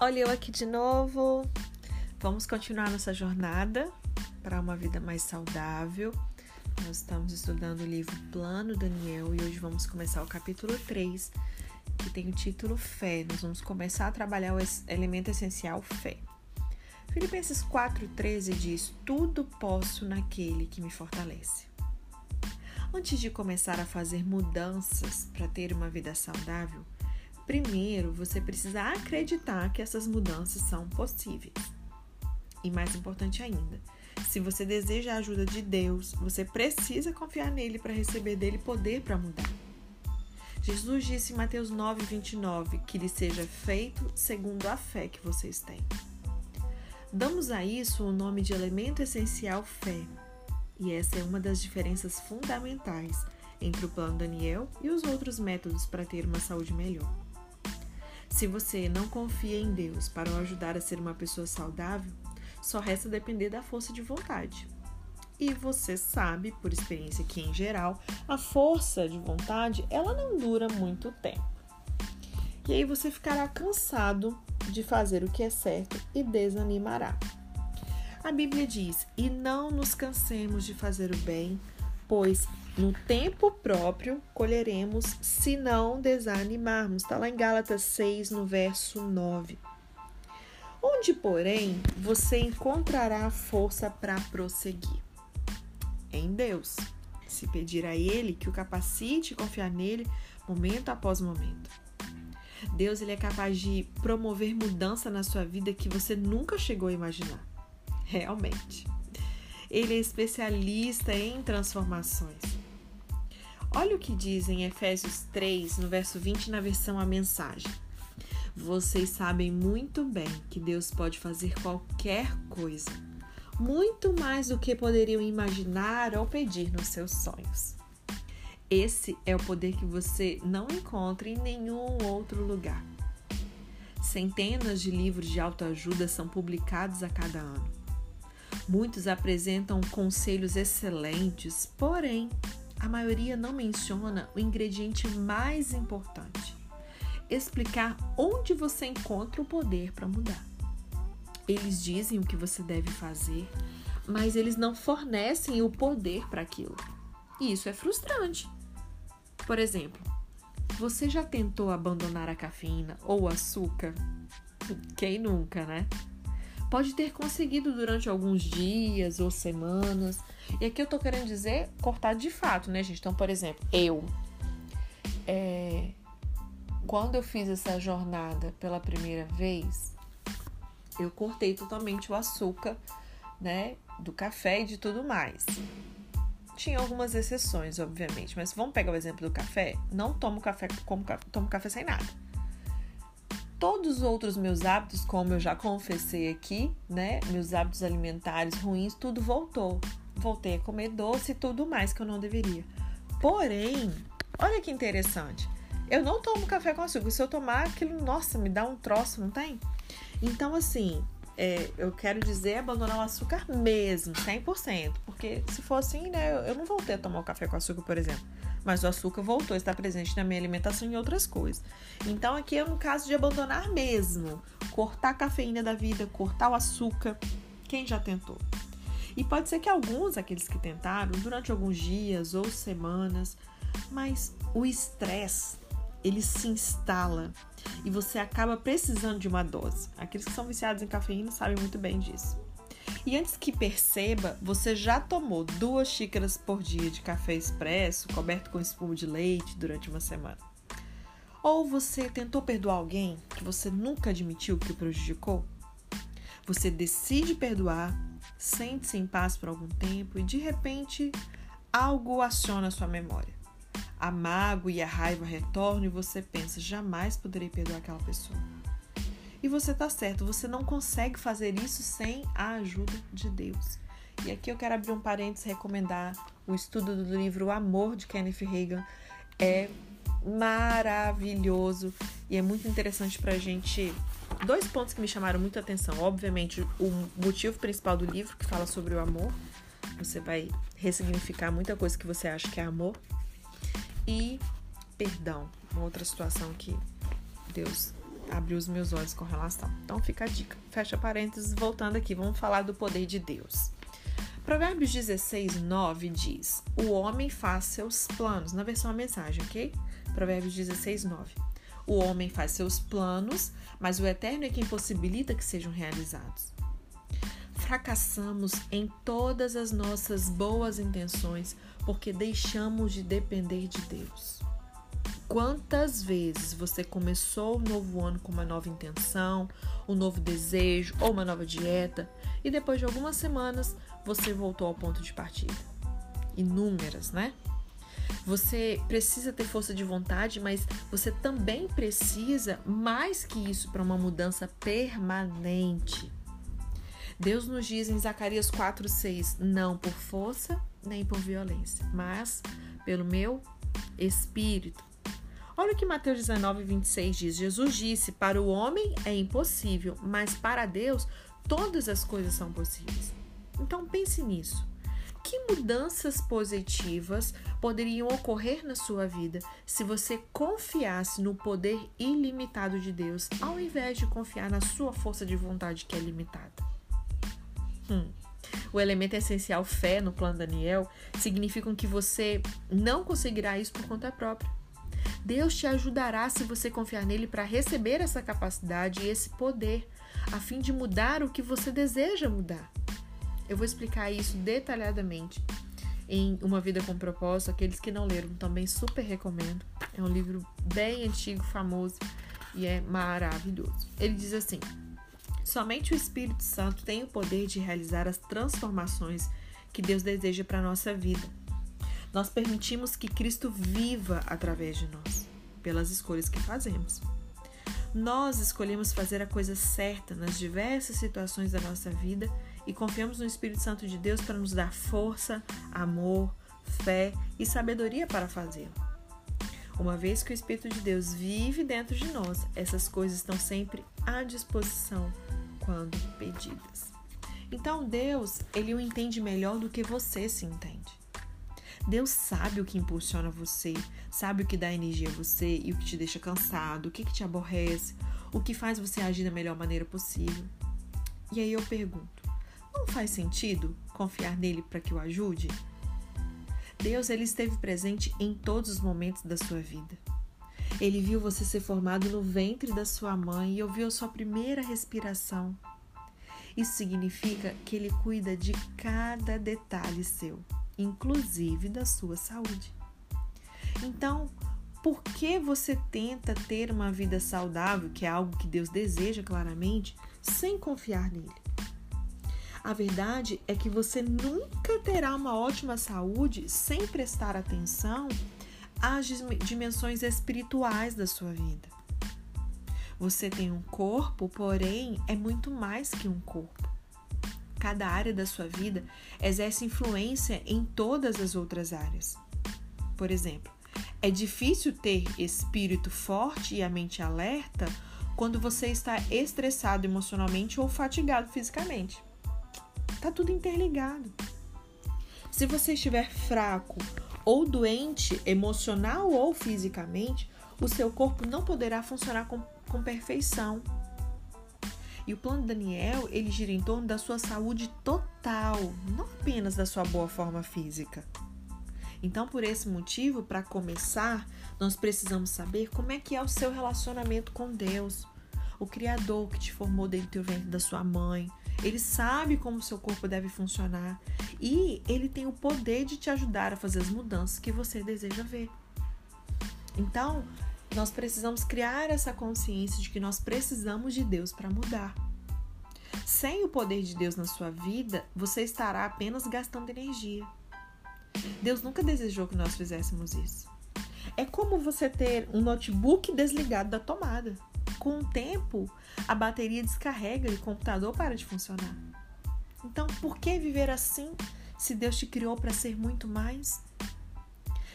Olha eu aqui de novo. Vamos continuar nossa jornada para uma vida mais saudável. Nós estamos estudando o livro Plano Daniel e hoje vamos começar o capítulo 3, que tem o título Fé. Nós vamos começar a trabalhar o elemento essencial fé. Filipenses 4,13 diz: Tudo posso naquele que me fortalece. Antes de começar a fazer mudanças para ter uma vida saudável, Primeiro, você precisa acreditar que essas mudanças são possíveis. E mais importante ainda, se você deseja a ajuda de Deus, você precisa confiar nele para receber dele poder para mudar. Jesus disse em Mateus 9, 29 que lhe seja feito segundo a fé que vocês têm. Damos a isso o nome de elemento essencial fé, e essa é uma das diferenças fundamentais entre o plano Daniel e os outros métodos para ter uma saúde melhor. Se você não confia em Deus para o ajudar a ser uma pessoa saudável, só resta depender da força de vontade. E você sabe, por experiência que em geral, a força de vontade, ela não dura muito tempo. E aí você ficará cansado de fazer o que é certo e desanimará. A Bíblia diz: "E não nos cansemos de fazer o bem, pois no tempo próprio colheremos se não desanimarmos. Está lá em Gálatas 6, no verso 9. Onde, porém, você encontrará força para prosseguir? Em Deus. Se pedir a Ele que o capacite e confiar nele momento após momento. Deus ele é capaz de promover mudança na sua vida que você nunca chegou a imaginar. Realmente. Ele é especialista em transformações. Olha o que diz em Efésios 3, no verso 20, na versão A Mensagem. Vocês sabem muito bem que Deus pode fazer qualquer coisa, muito mais do que poderiam imaginar ou pedir nos seus sonhos. Esse é o poder que você não encontra em nenhum outro lugar. Centenas de livros de autoajuda são publicados a cada ano. Muitos apresentam conselhos excelentes, porém, a maioria não menciona o ingrediente mais importante: explicar onde você encontra o poder para mudar. Eles dizem o que você deve fazer, mas eles não fornecem o poder para aquilo. E isso é frustrante. Por exemplo, você já tentou abandonar a cafeína ou o açúcar? Quem nunca, né? Pode ter conseguido durante alguns dias ou semanas. E aqui eu tô querendo dizer cortar de fato, né, gente? Então, por exemplo, eu. É, quando eu fiz essa jornada pela primeira vez, eu cortei totalmente o açúcar, né? Do café e de tudo mais. Tinha algumas exceções, obviamente, mas vamos pegar o exemplo do café. Não tomo café, como, tomo café sem nada todos os outros meus hábitos, como eu já confessei aqui, né? Meus hábitos alimentares ruins, tudo voltou. Voltei a comer doce e tudo mais que eu não deveria. Porém, olha que interessante. Eu não tomo café com açúcar. Se eu tomar aquilo, nossa, me dá um troço, não tem? Então, assim, é, eu quero dizer abandonar o açúcar mesmo, 100%. Porque se for assim, né, eu não voltei a tomar o café com açúcar, por exemplo mas o açúcar voltou a estar presente na minha alimentação e outras coisas. Então aqui é um caso de abandonar mesmo, cortar a cafeína da vida, cortar o açúcar. Quem já tentou? E pode ser que alguns, aqueles que tentaram, durante alguns dias ou semanas, mas o estresse ele se instala e você acaba precisando de uma dose. Aqueles que são viciados em cafeína sabem muito bem disso. E antes que perceba, você já tomou duas xícaras por dia de café expresso coberto com espuma de leite durante uma semana. Ou você tentou perdoar alguém que você nunca admitiu que o prejudicou? Você decide perdoar, sente-se em paz por algum tempo e de repente algo aciona sua memória. A mágoa e a raiva retornam e você pensa: jamais poderei perdoar aquela pessoa. E você tá certo, você não consegue fazer isso sem a ajuda de Deus. E aqui eu quero abrir um parênteses recomendar o estudo do livro O Amor de Kenneth Reagan. É maravilhoso e é muito interessante pra gente. Dois pontos que me chamaram muita atenção. Obviamente, o motivo principal do livro, que fala sobre o amor. Você vai ressignificar muita coisa que você acha que é amor. E perdão, uma outra situação que Deus abriu os meus olhos com relação. Então fica a dica. Fecha parênteses, voltando aqui, vamos falar do poder de Deus. Provérbios 16, 9 diz: O homem faz seus planos. Na versão a mensagem, ok? Provérbios 16, 9. O homem faz seus planos, mas o eterno é quem possibilita que sejam realizados. Fracassamos em todas as nossas boas intenções porque deixamos de depender de Deus. Quantas vezes você começou o novo ano com uma nova intenção, um novo desejo ou uma nova dieta e depois de algumas semanas você voltou ao ponto de partida? Inúmeras, né? Você precisa ter força de vontade, mas você também precisa mais que isso para uma mudança permanente. Deus nos diz em Zacarias 4:6, não por força nem por violência, mas pelo meu espírito. Olha o que Mateus 19, 26 diz: Jesus disse: Para o homem é impossível, mas para Deus todas as coisas são possíveis. Então pense nisso. Que mudanças positivas poderiam ocorrer na sua vida se você confiasse no poder ilimitado de Deus, ao invés de confiar na sua força de vontade que é limitada? Hum. O elemento essencial fé no plano Daniel significa que você não conseguirá isso por conta própria. Deus te ajudará se você confiar nele para receber essa capacidade e esse poder, a fim de mudar o que você deseja mudar. Eu vou explicar isso detalhadamente em Uma Vida com Propósito. Aqueles que não leram também super recomendo. É um livro bem antigo, famoso e é maravilhoso. Ele diz assim: Somente o Espírito Santo tem o poder de realizar as transformações que Deus deseja para a nossa vida. Nós permitimos que Cristo viva através de nós, pelas escolhas que fazemos. Nós escolhemos fazer a coisa certa nas diversas situações da nossa vida e confiamos no Espírito Santo de Deus para nos dar força, amor, fé e sabedoria para fazê-lo. Uma vez que o Espírito de Deus vive dentro de nós, essas coisas estão sempre à disposição quando pedidas. Então Deus, ele o entende melhor do que você se entende. Deus sabe o que impulsiona você, sabe o que dá energia a você e o que te deixa cansado, o que, que te aborrece, o que faz você agir da melhor maneira possível. E aí eu pergunto: não faz sentido confiar nele para que o ajude? Deus ele esteve presente em todos os momentos da sua vida. Ele viu você ser formado no ventre da sua mãe e ouviu a sua primeira respiração. Isso significa que ele cuida de cada detalhe seu inclusive da sua saúde. Então, por que você tenta ter uma vida saudável, que é algo que Deus deseja claramente, sem confiar nele? A verdade é que você nunca terá uma ótima saúde sem prestar atenção às dimensões espirituais da sua vida. Você tem um corpo, porém é muito mais que um corpo cada área da sua vida exerce influência em todas as outras áreas. Por exemplo, é difícil ter espírito forte e a mente alerta quando você está estressado emocionalmente ou fatigado fisicamente. Tá tudo interligado. Se você estiver fraco ou doente emocional ou fisicamente, o seu corpo não poderá funcionar com, com perfeição e o plano Daniel, ele gira em torno da sua saúde total, não apenas da sua boa forma física. Então, por esse motivo, para começar, nós precisamos saber como é que é o seu relacionamento com Deus, o Criador que te formou dentro do ventre da sua mãe. Ele sabe como o seu corpo deve funcionar e ele tem o poder de te ajudar a fazer as mudanças que você deseja ver. Então, nós precisamos criar essa consciência de que nós precisamos de Deus para mudar. Sem o poder de Deus na sua vida, você estará apenas gastando energia. Deus nunca desejou que nós fizéssemos isso. É como você ter um notebook desligado da tomada. Com o tempo, a bateria descarrega e o computador para de funcionar. Então, por que viver assim se Deus te criou para ser muito mais?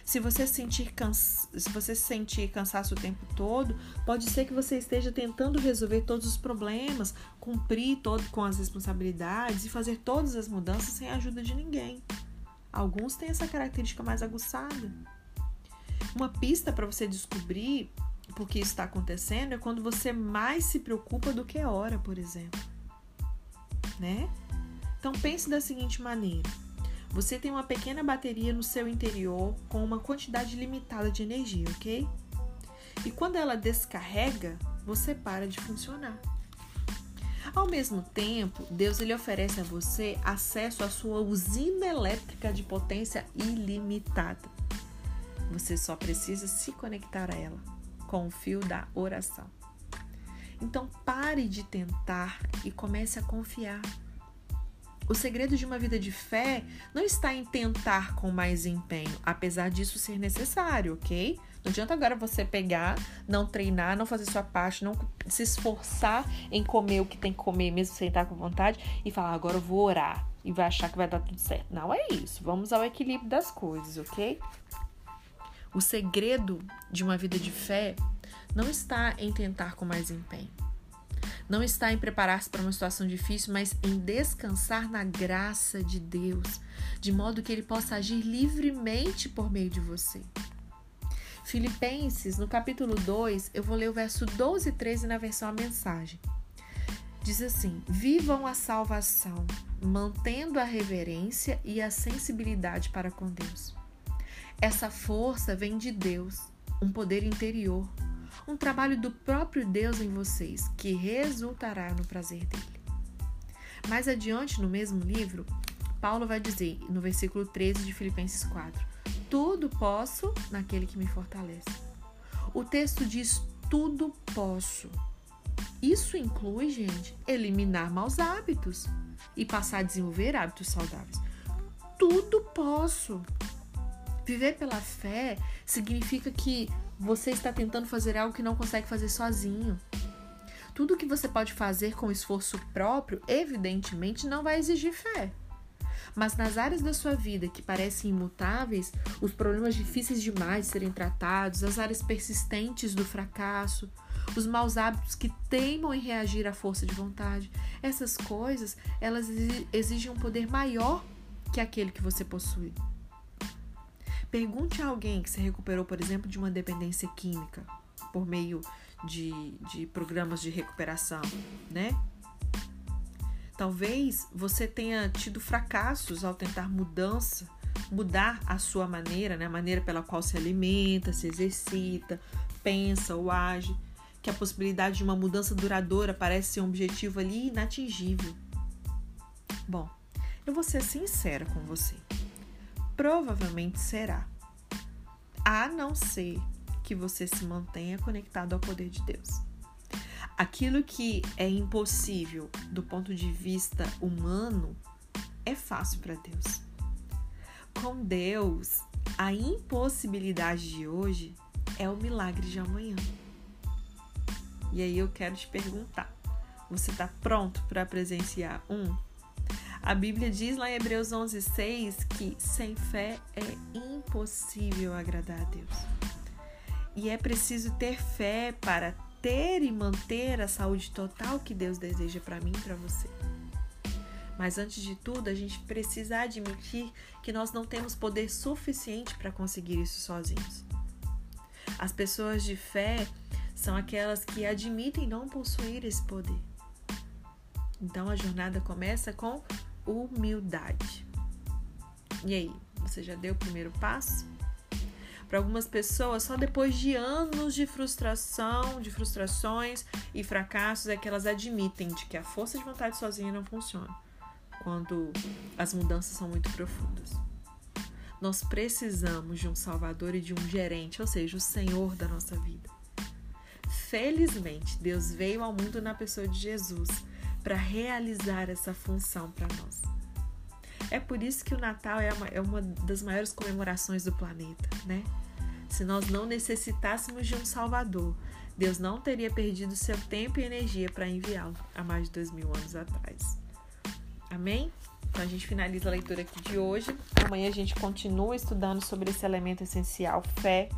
Se você sentir cansa... se você sentir cansaço o tempo todo, pode ser que você esteja tentando resolver todos os problemas, cumprir todo com as responsabilidades e fazer todas as mudanças sem a ajuda de ninguém. Alguns têm essa característica mais aguçada. Uma pista para você descobrir porque isso está acontecendo é quando você mais se preocupa do que ora, por exemplo. Né? Então pense da seguinte maneira: você tem uma pequena bateria no seu interior com uma quantidade limitada de energia, ok? E quando ela descarrega, você para de funcionar. Ao mesmo tempo, Deus ele oferece a você acesso à sua usina elétrica de potência ilimitada. Você só precisa se conectar a ela com o fio da oração. Então pare de tentar e comece a confiar. O segredo de uma vida de fé não está em tentar com mais empenho, apesar disso ser necessário, ok? Não adianta agora você pegar, não treinar, não fazer sua parte, não se esforçar em comer o que tem que comer, mesmo sem estar com vontade, e falar, agora eu vou orar e vai achar que vai dar tudo certo. Não é isso. Vamos ao equilíbrio das coisas, ok? O segredo de uma vida de fé não está em tentar com mais empenho. Não está em preparar-se para uma situação difícil, mas em descansar na graça de Deus, de modo que ele possa agir livremente por meio de você. Filipenses, no capítulo 2, eu vou ler o verso 12 e 13 na versão a mensagem. Diz assim: Vivam a salvação, mantendo a reverência e a sensibilidade para com Deus. Essa força vem de Deus, um poder interior, um trabalho do próprio Deus em vocês, que resultará no prazer dele. Mais adiante, no mesmo livro, Paulo vai dizer, no versículo 13 de Filipenses 4, tudo posso naquele que me fortalece. O texto diz tudo posso. Isso inclui, gente, eliminar maus hábitos e passar a desenvolver hábitos saudáveis. Tudo posso. Viver pela fé significa que você está tentando fazer algo que não consegue fazer sozinho. Tudo que você pode fazer com esforço próprio, evidentemente, não vai exigir fé. Mas nas áreas da sua vida que parecem imutáveis, os problemas difíceis demais de serem tratados, as áreas persistentes do fracasso, os maus hábitos que teimam em reagir à força de vontade, essas coisas, elas exigem um poder maior que aquele que você possui. Pergunte a alguém que se recuperou, por exemplo, de uma dependência química por meio de, de programas de recuperação, né? Talvez você tenha tido fracassos ao tentar mudança, mudar a sua maneira, né? a maneira pela qual se alimenta, se exercita, pensa ou age, que a possibilidade de uma mudança duradoura parece ser um objetivo ali inatingível. Bom, eu vou ser sincera com você. Provavelmente será. A não ser que você se mantenha conectado ao poder de Deus. Aquilo que é impossível do ponto de vista humano é fácil para Deus. Com Deus, a impossibilidade de hoje é o milagre de amanhã. E aí eu quero te perguntar: você está pronto para presenciar um? A Bíblia diz lá em Hebreus 11:6 que sem fé é impossível agradar a Deus. E é preciso ter fé para ter e manter a saúde total que Deus deseja para mim e para você. Mas antes de tudo, a gente precisa admitir que nós não temos poder suficiente para conseguir isso sozinhos. As pessoas de fé são aquelas que admitem não possuir esse poder. Então a jornada começa com humildade. E aí, você já deu o primeiro passo? Para algumas pessoas, só depois de anos de frustração, de frustrações e fracassos é que elas admitem de que a força de vontade sozinha não funciona, quando as mudanças são muito profundas. Nós precisamos de um Salvador e de um gerente, ou seja, o Senhor da nossa vida. Felizmente, Deus veio ao mundo na pessoa de Jesus para realizar essa função para nós. É por isso que o Natal é uma, é uma das maiores comemorações do planeta, né? Se nós não necessitássemos de um Salvador, Deus não teria perdido seu tempo e energia para enviá-lo há mais de dois mil anos atrás. Amém? Então a gente finaliza a leitura aqui de hoje. Amanhã a gente continua estudando sobre esse elemento essencial, fé,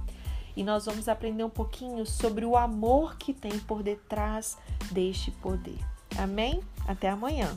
e nós vamos aprender um pouquinho sobre o amor que tem por detrás deste poder. Amém? Até amanhã.